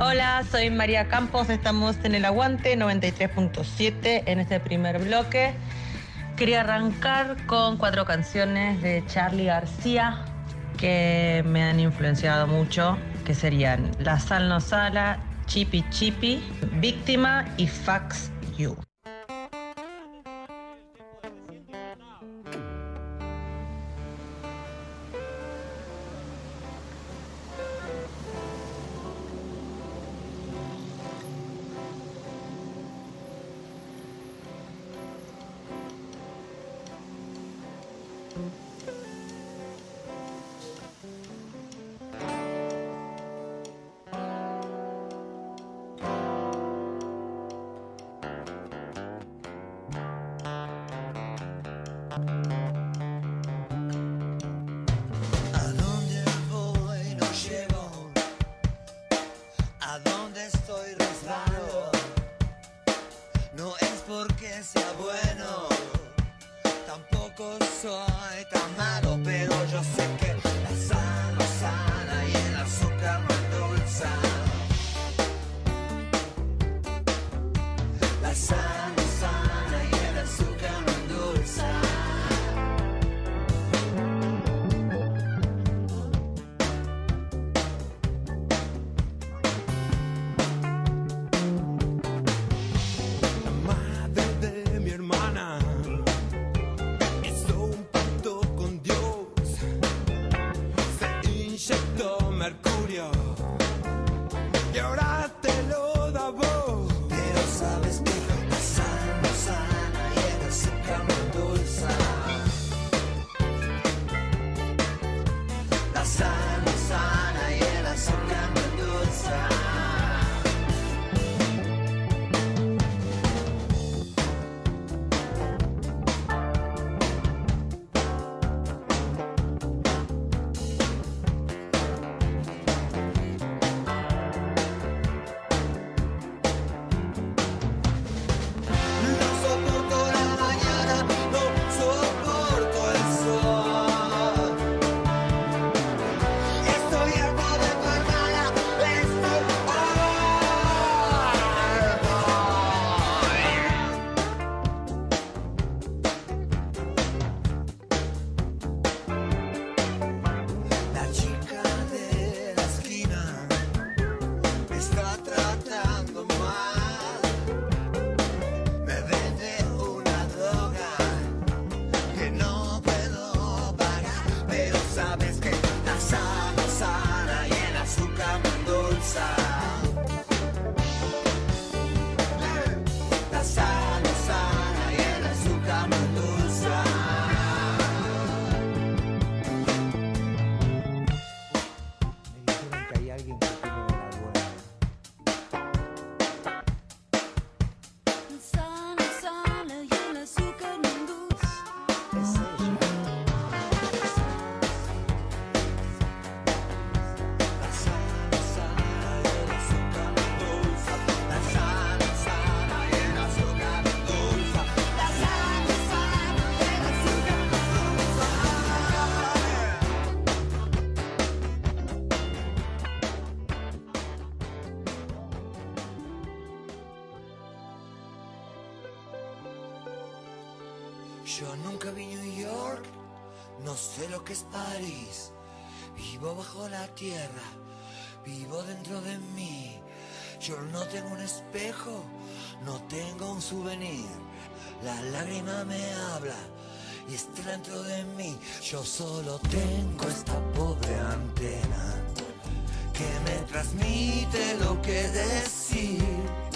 Hola, soy María Campos, estamos en el Aguante 93.7 en este primer bloque. Quería arrancar con cuatro canciones de Charlie García que me han influenciado mucho, que serían La Sal No Sala, Chipi Chipi, Víctima y Fax You. Vivo dentro de mí. Yo no tengo un espejo, no tengo un souvenir. La lágrima me habla y está dentro de mí. Yo solo tengo esta pobre antena que me transmite lo que decir.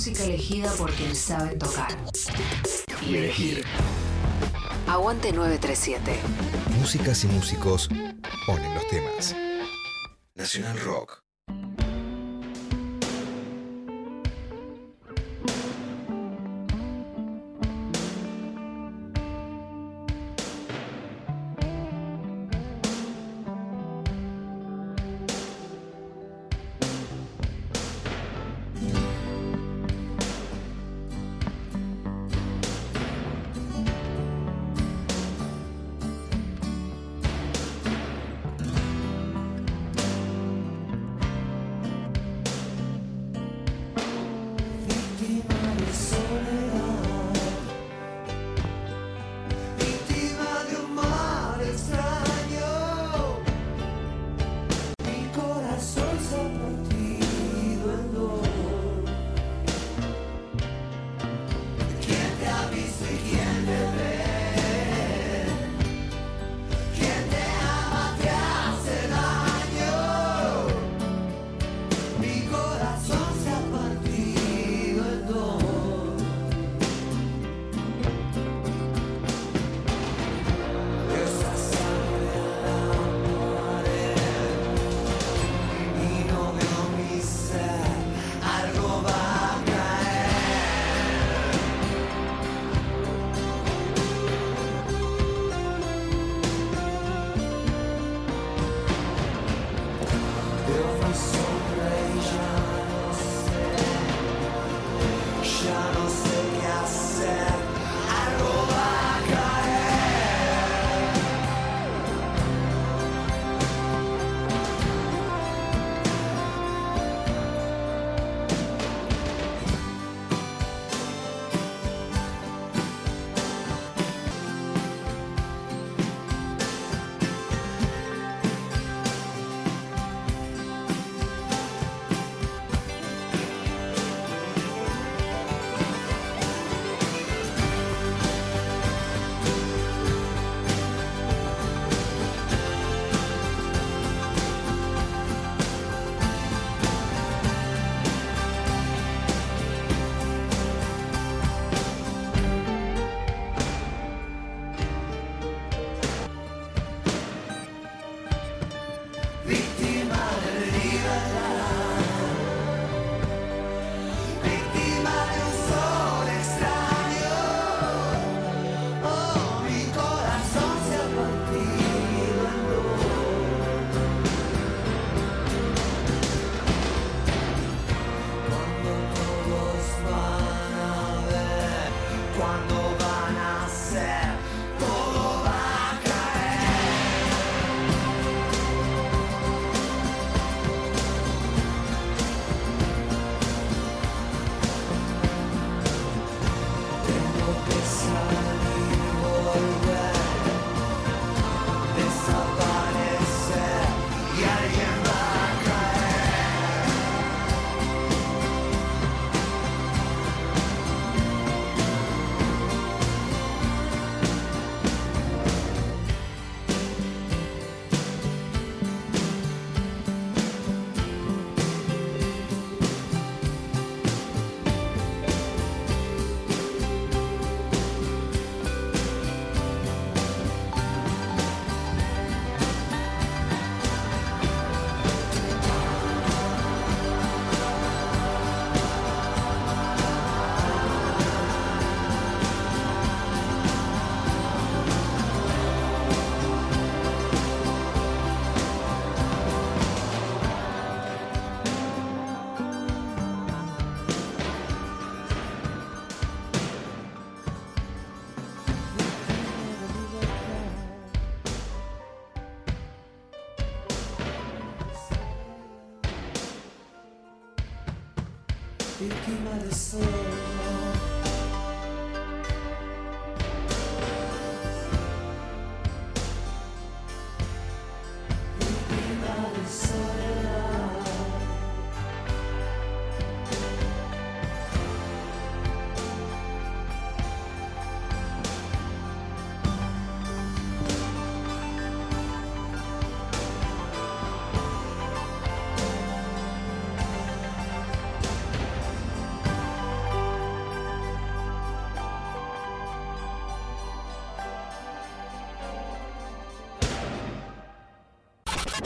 música elegida por quienes saben tocar. Y elegir. Aguante 937. Músicas y músicos ponen los temas. Nacional Rock.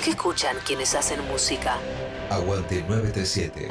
¿Qué escuchan quienes hacen música? Aguante 937.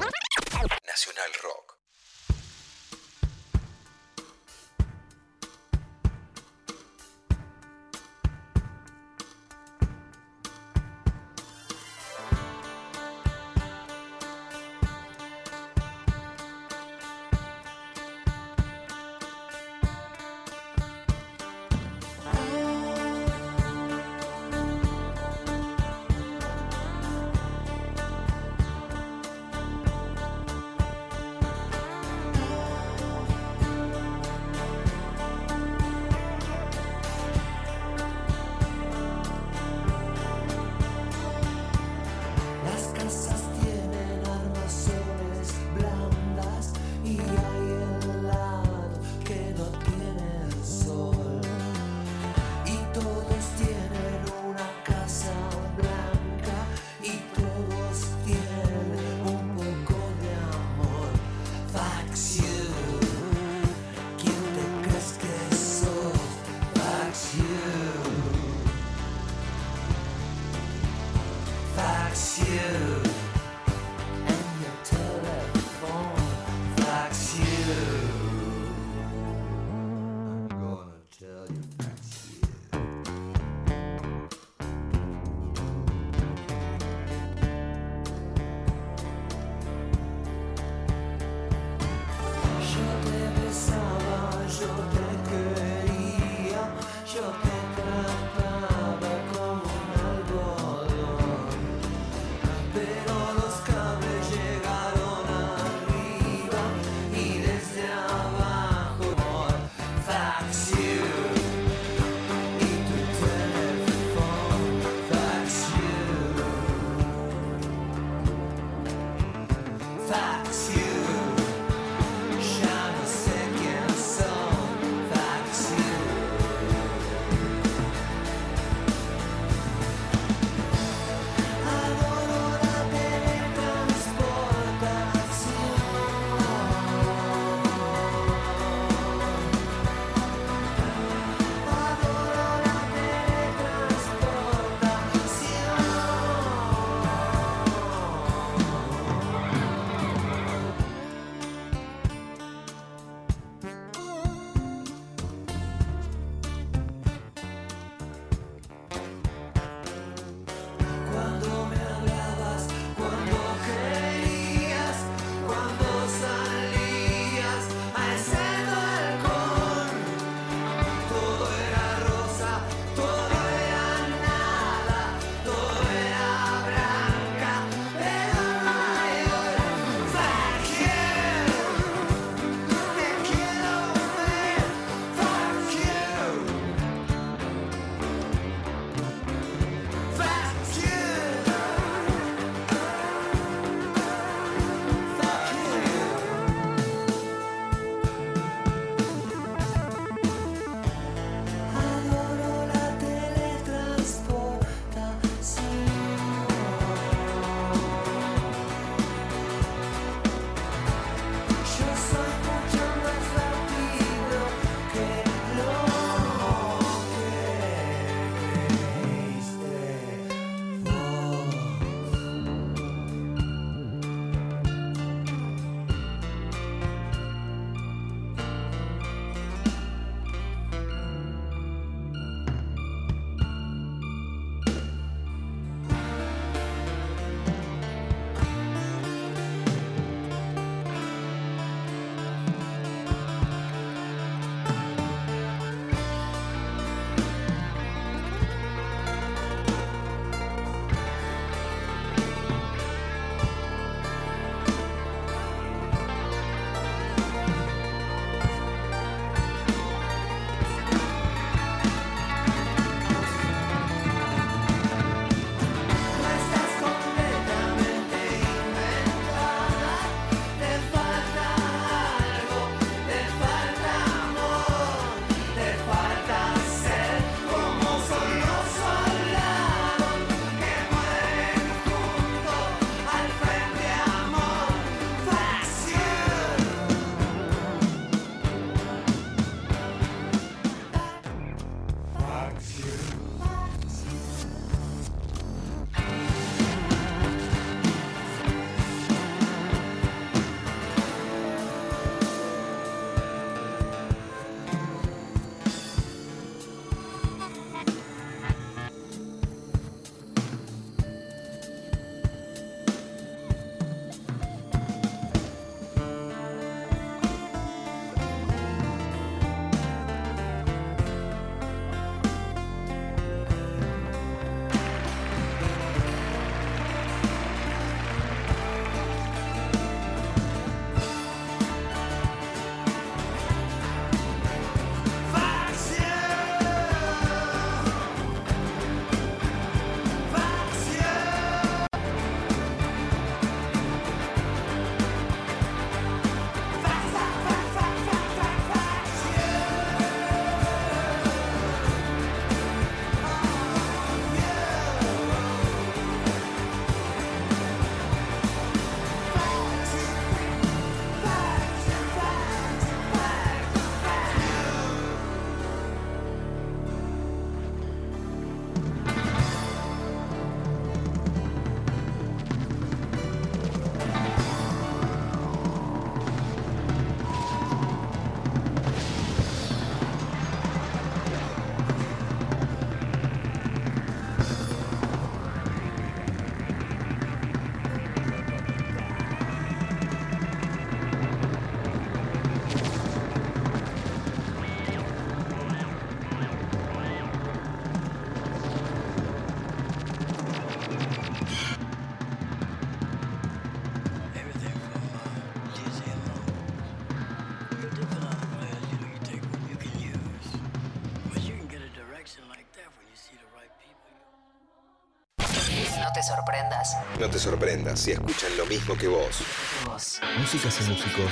No te sorprendas si escuchan lo mismo que vos. Vos Músicas y músicos.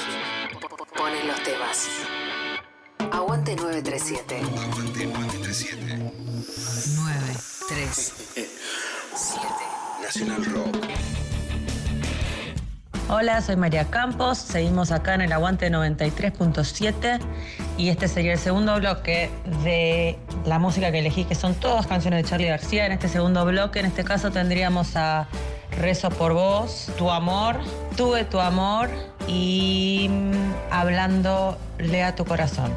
ponen los temas. Aguante 937. Aguante 937. 937. Nacional Rock. Hola, soy María Campos. Seguimos acá en el Aguante 93.7 y este sería el segundo bloque de la música que elegí, que son todas canciones de Charlie García. En este segundo bloque, en este caso, tendríamos a Rezo por vos, Tu amor, Tuve tu amor y mm, Hablando Lea tu corazón.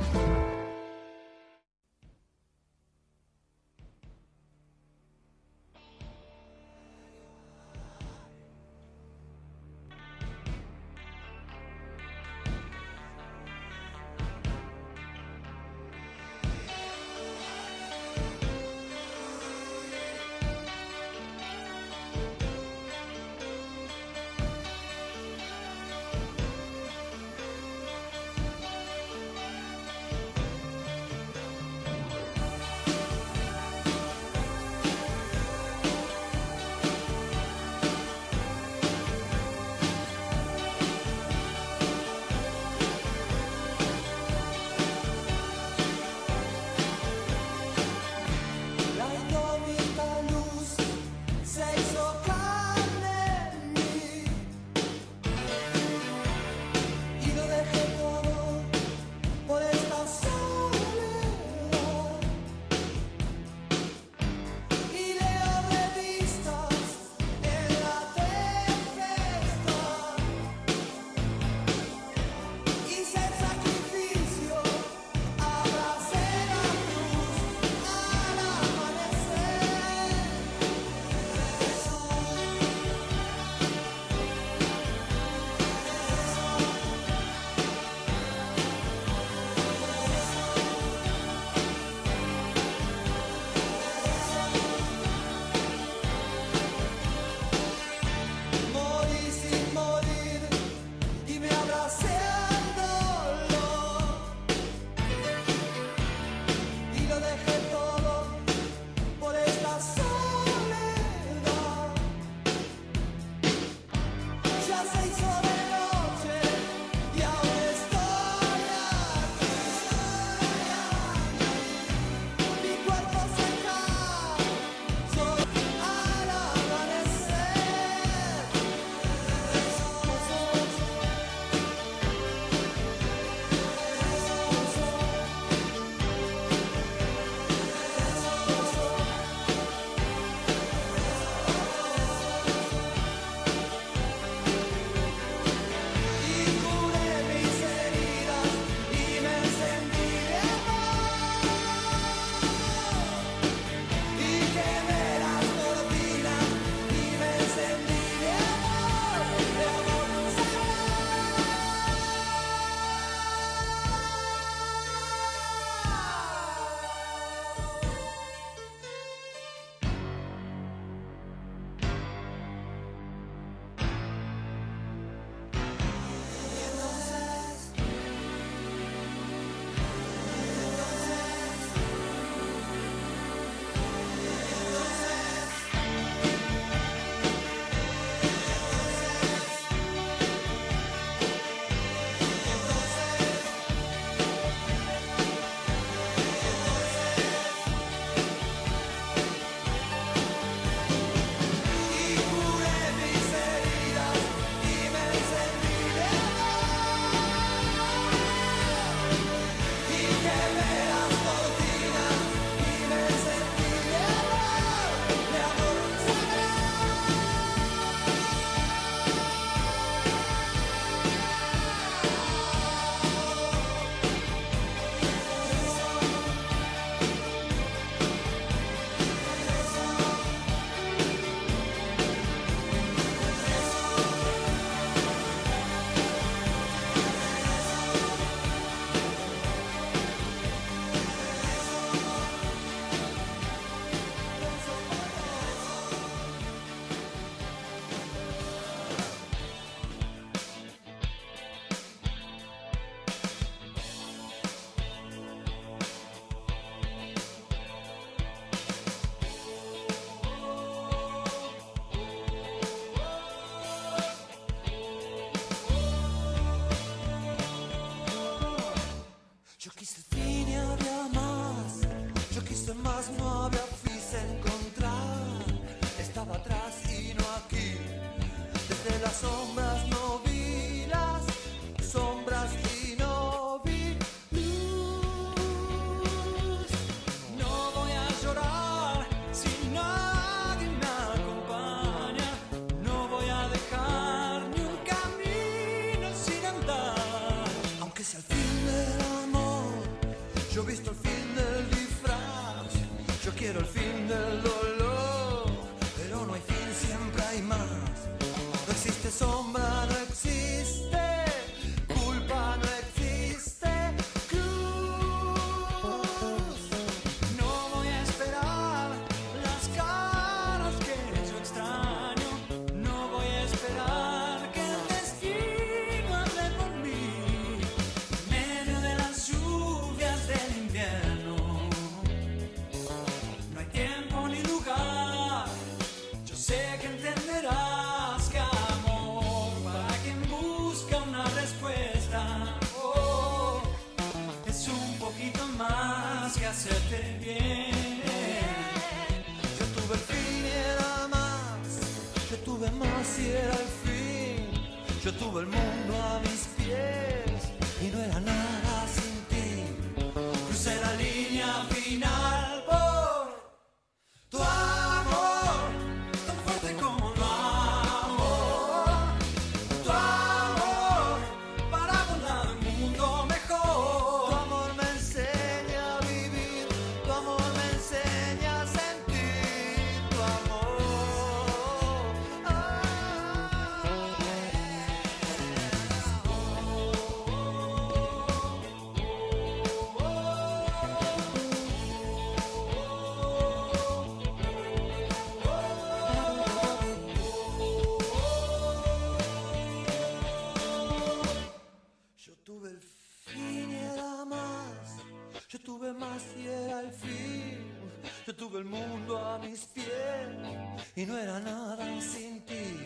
y no era nada sin ti.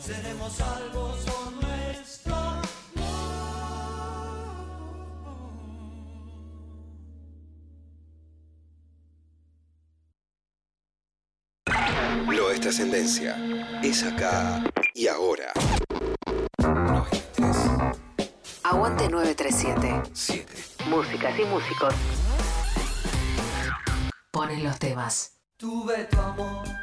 Seremos salvos con nuestro amor. Lo es trascendencia, es acá y ahora. Aguante 937. 7. Músicas y músicos. Ponen los temas. Tuve tu amor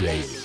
Daily.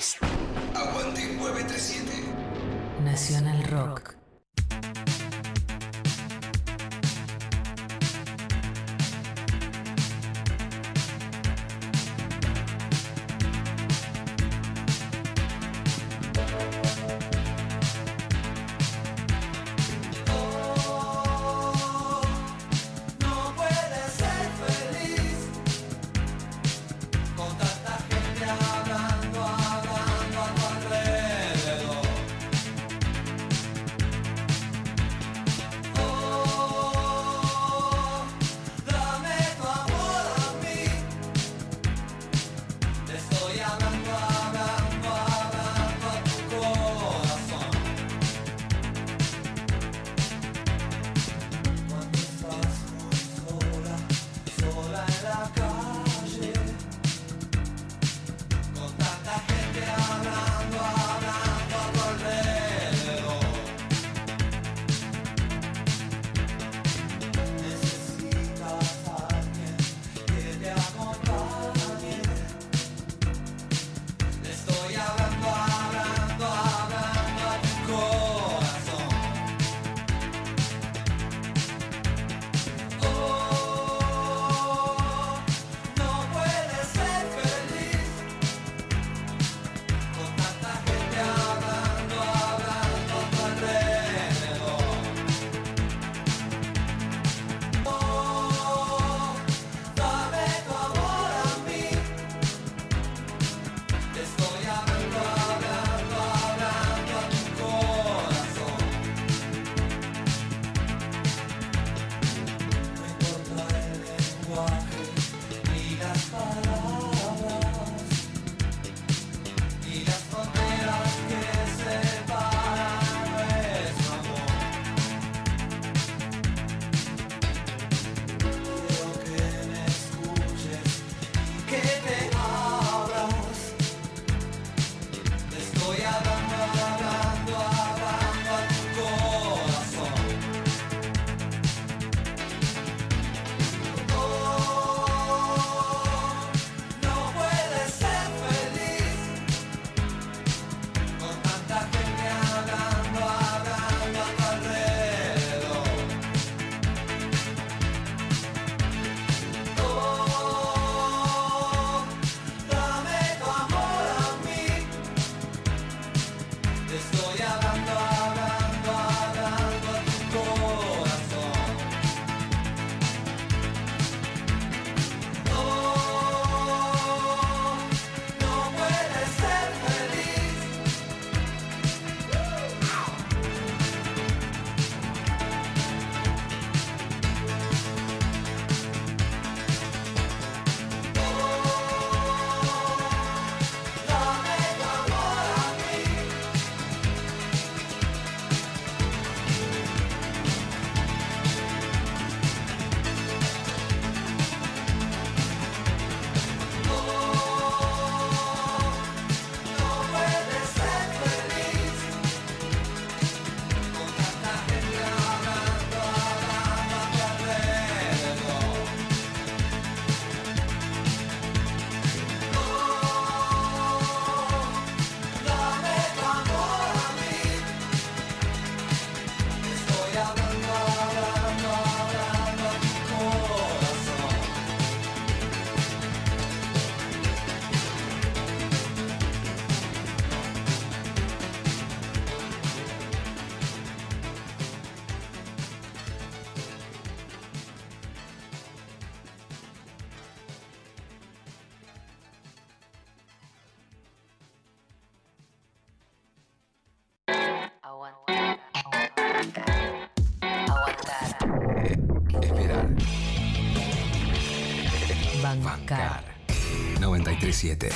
937.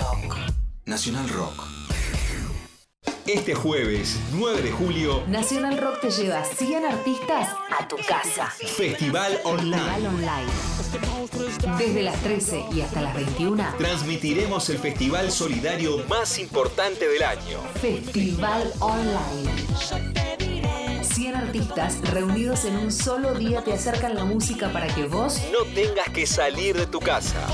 Rock. Nacional Rock. Este jueves, 9 de julio, Nacional Rock te lleva 100 artistas a tu casa. Festival Online. Festival Online. Desde las 13 y hasta las 21, Transmitiremos el festival solidario más importante del año. Festival Online. 100 artistas reunidos en un solo día te acercan la música para que vos No tengas que salir de tu casa.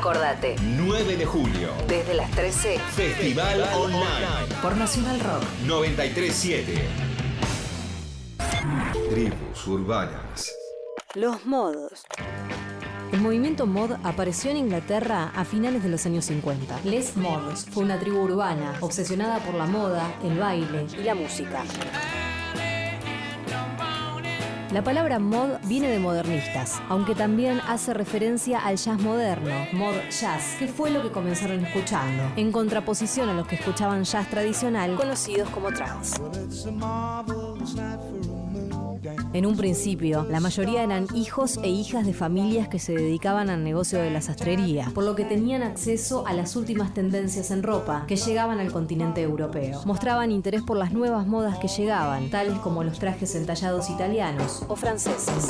Acordate. 9 de julio, Desde las 13 Festival Online. por Nacional Rock. 937. Tribus urbanas. Los modos. El movimiento mod apareció en Inglaterra a finales de los años 50. Les Mods fue una tribu urbana obsesionada por la moda, el baile y la música. La palabra mod viene de modernistas, aunque también hace referencia al jazz moderno, mod jazz, que fue lo que comenzaron escuchando, en contraposición a los que escuchaban jazz tradicional, conocidos como trance. En un principio, la mayoría eran hijos e hijas de familias que se dedicaban al negocio de la sastrería, por lo que tenían acceso a las últimas tendencias en ropa que llegaban al continente europeo. Mostraban interés por las nuevas modas que llegaban, tales como los trajes entallados italianos o franceses.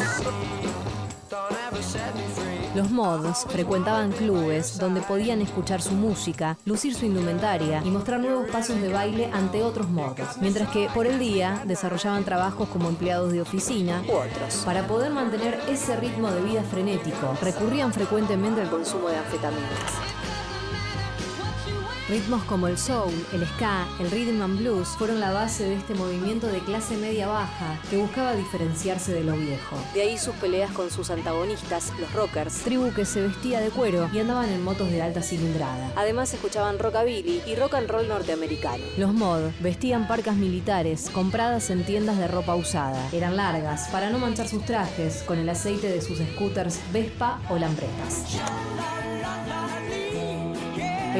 Los mods frecuentaban clubes donde podían escuchar su música, lucir su indumentaria y mostrar nuevos pasos de baile ante otros modos, mientras que por el día desarrollaban trabajos como empleados de oficina u otros. Para poder mantener ese ritmo de vida frenético, recurrían frecuentemente al consumo de anfetaminas. Ritmos como el soul, el ska, el rhythm and blues fueron la base de este movimiento de clase media-baja que buscaba diferenciarse de lo viejo. De ahí sus peleas con sus antagonistas, los rockers, tribu que se vestía de cuero y andaban en motos de alta cilindrada. Además escuchaban rockabilly y rock and roll norteamericano. Los mod vestían parcas militares compradas en tiendas de ropa usada. Eran largas para no manchar sus trajes con el aceite de sus scooters Vespa o Lambretas.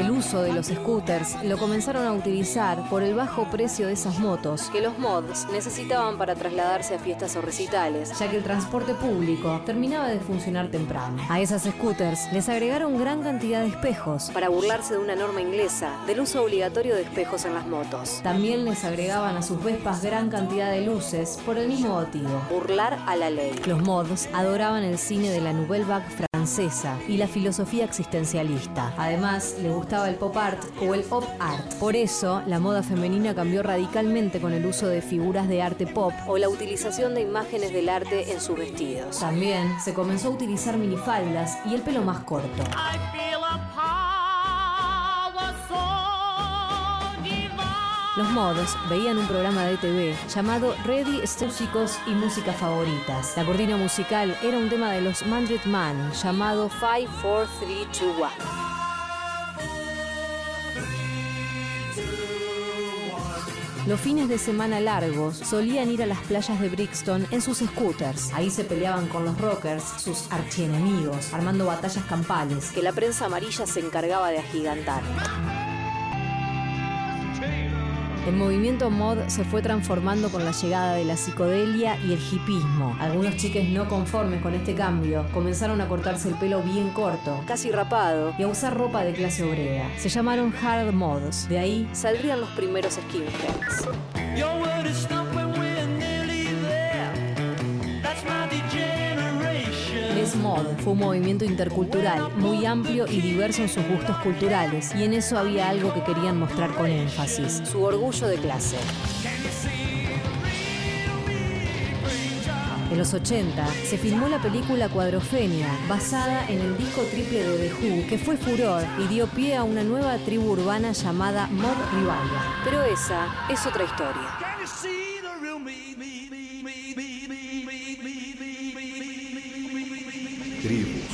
El uso de los scooters lo comenzaron a utilizar por el bajo precio de esas motos que los mods necesitaban para trasladarse a fiestas o recitales, ya que el transporte público terminaba de funcionar temprano. A esas scooters les agregaron gran cantidad de espejos para burlarse de una norma inglesa del uso obligatorio de espejos en las motos. También les agregaban a sus Vespas gran cantidad de luces por el mismo motivo, burlar a la ley. Los mods adoraban el cine de la Nouvelle Vague y la filosofía existencialista. Además, le gustaba el pop art o el pop art. Por eso, la moda femenina cambió radicalmente con el uso de figuras de arte pop o la utilización de imágenes del arte en sus vestidos. También se comenzó a utilizar minifaldas y el pelo más corto. Los mods veían un programa de TV llamado Ready Músicos y Músicas Favoritas. La cortina musical era un tema de los Mandred Man llamado 5, 4, 3, 2, 1. Los fines de semana largos solían ir a las playas de Brixton en sus scooters. Ahí se peleaban con los rockers, sus archienemigos, armando batallas campales que la prensa amarilla se encargaba de agigantar. El movimiento mod se fue transformando con la llegada de la psicodelia y el hipismo. Algunos chiques no conformes con este cambio comenzaron a cortarse el pelo bien corto, casi rapado, y a usar ropa de clase obrera. Se llamaron hard mods. De ahí saldrían los primeros skinheads. Mod fue un movimiento intercultural muy amplio y diverso en sus gustos culturales, y en eso había algo que querían mostrar con énfasis, su orgullo de clase. En los 80 se filmó la película Cuadrofenia, basada en el disco triple de The Who, que fue furor y dio pie a una nueva tribu urbana llamada Mod Revival. Pero esa es otra historia.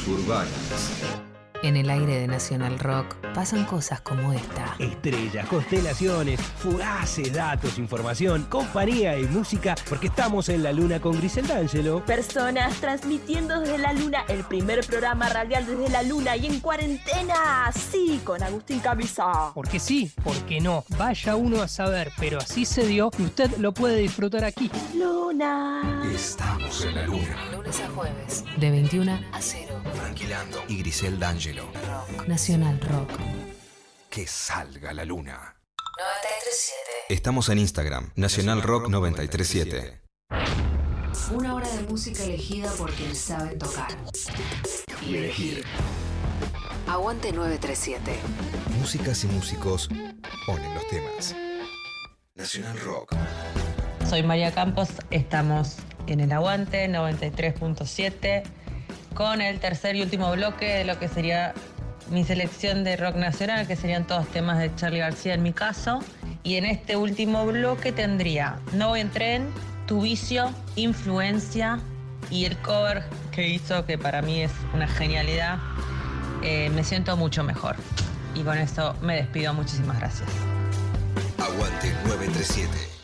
Tribus urbanas. En el aire de Nacional Rock pasan cosas como esta. Estrellas, constelaciones, fugaces, datos, información, compañía y música, porque estamos en la luna con Grisel D'Angelo. Personas transmitiendo desde la luna el primer programa radial desde la luna y en cuarentena, sí, con Agustín Camisa. Porque sí, porque no. Vaya uno a saber, pero así se dio y usted lo puede disfrutar aquí. Luna. Estamos en la luna. Lunes a jueves, de 21 a 0. Tranquilando y D'Angelo. Nacional Rock. que salga la luna. 937. Estamos en Instagram, Nacional Rock 937. Una hora de música elegida por quienes saben tocar. Y elegir. Aguante 937. Músicas y músicos ponen los temas. Nacional Rock. Soy María Campos, estamos en el Aguante 93.7 con el tercer y último bloque de lo que sería mi selección de rock nacional, que serían todos temas de Charlie García en mi caso. Y en este último bloque tendría No voy en tren, Tu vicio, Influencia y el cover que hizo, que para mí es una genialidad. Eh, me siento mucho mejor. Y con esto me despido. Muchísimas gracias. Aguante 937.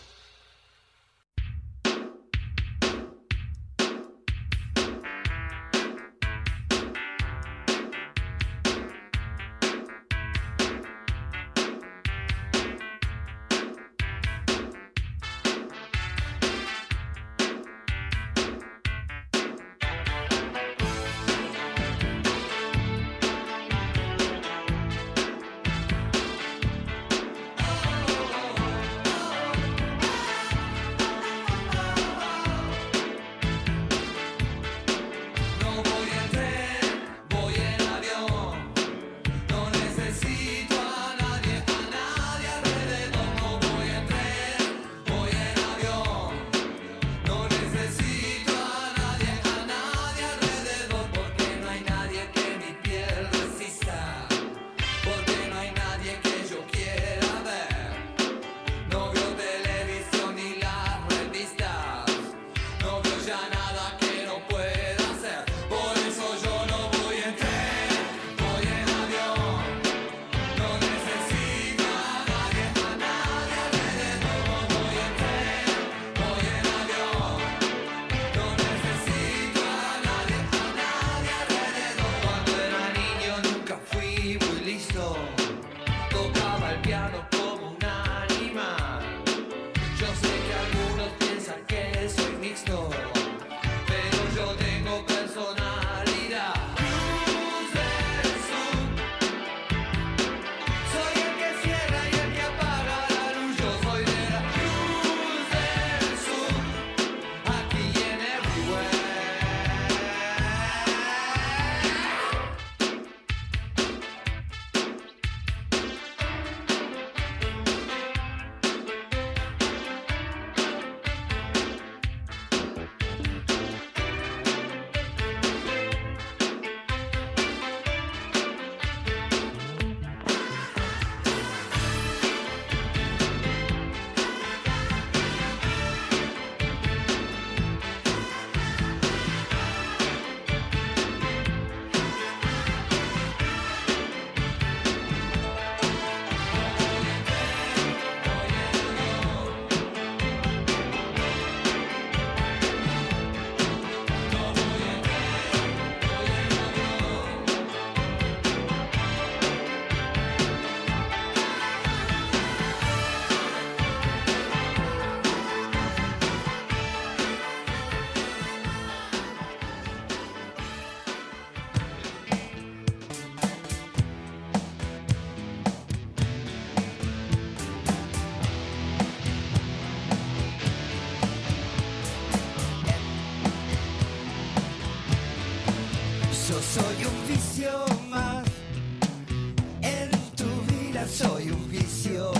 soy un vicio.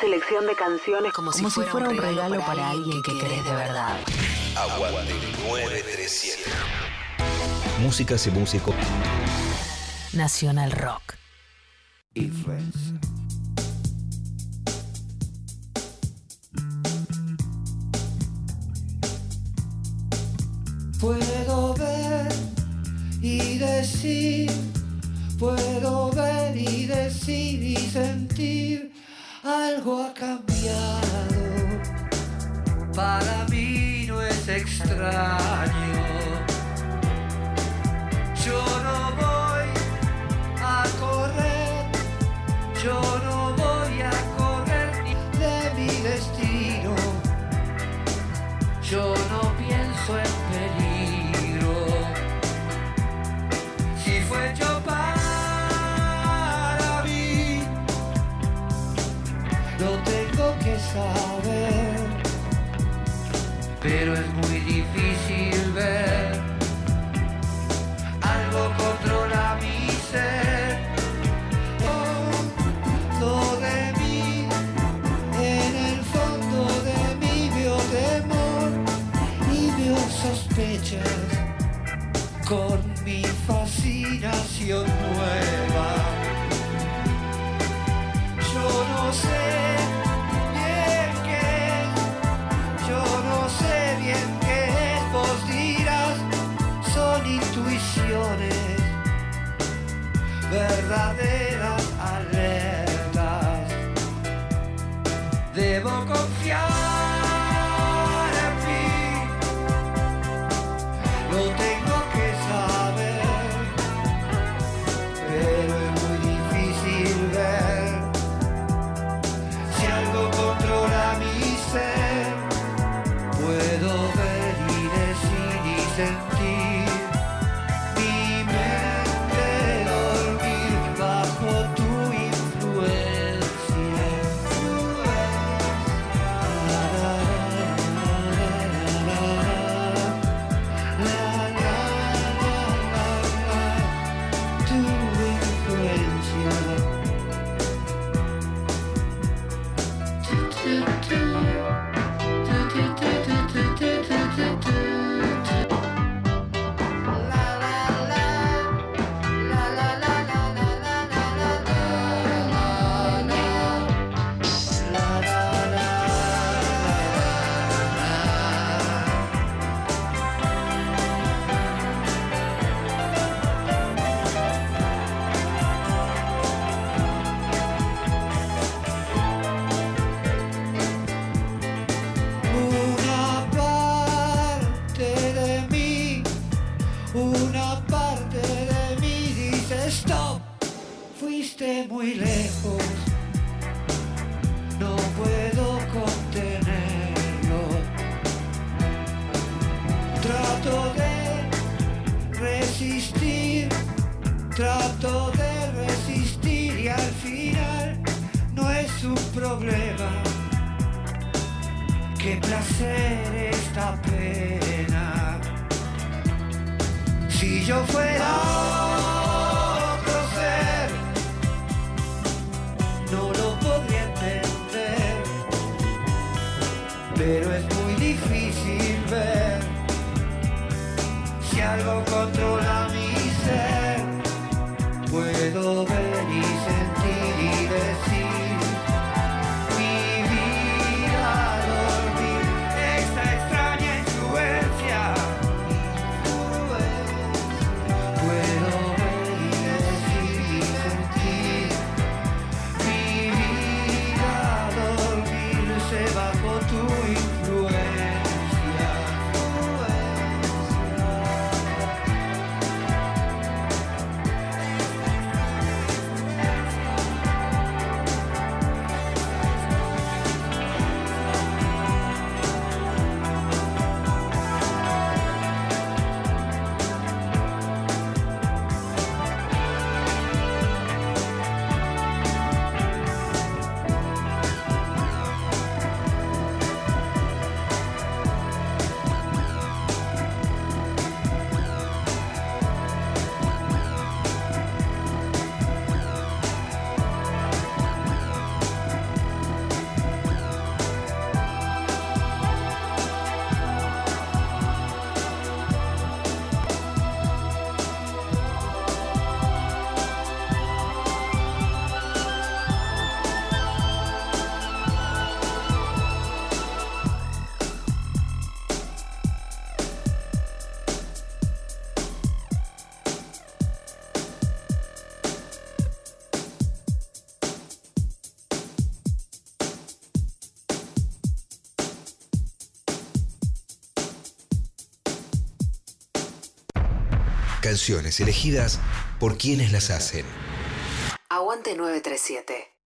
Selección de canciones como, si, fuera, un regalo, para alguien que querés de verdad. Aguante 937. Músicas y músicos. Nacional Rock. Puedo ver y decir, puedo ver y decir y sentir, algo ha cambiado. Para mí no es extraño. Yo no voy a correr, yo no Pero es muy difícil ver. Algo controla mi ser. Todo de mí, en el fondo de mí veo temor y veo sospechas con mi fascinación nueva. Verdaderas Qué placer esta pena. Si yo fuera otro ser, no lo podría entender. Pero es muy difícil ver si algo controla Canciones elegidas por quienes las hacen. Aguante 937.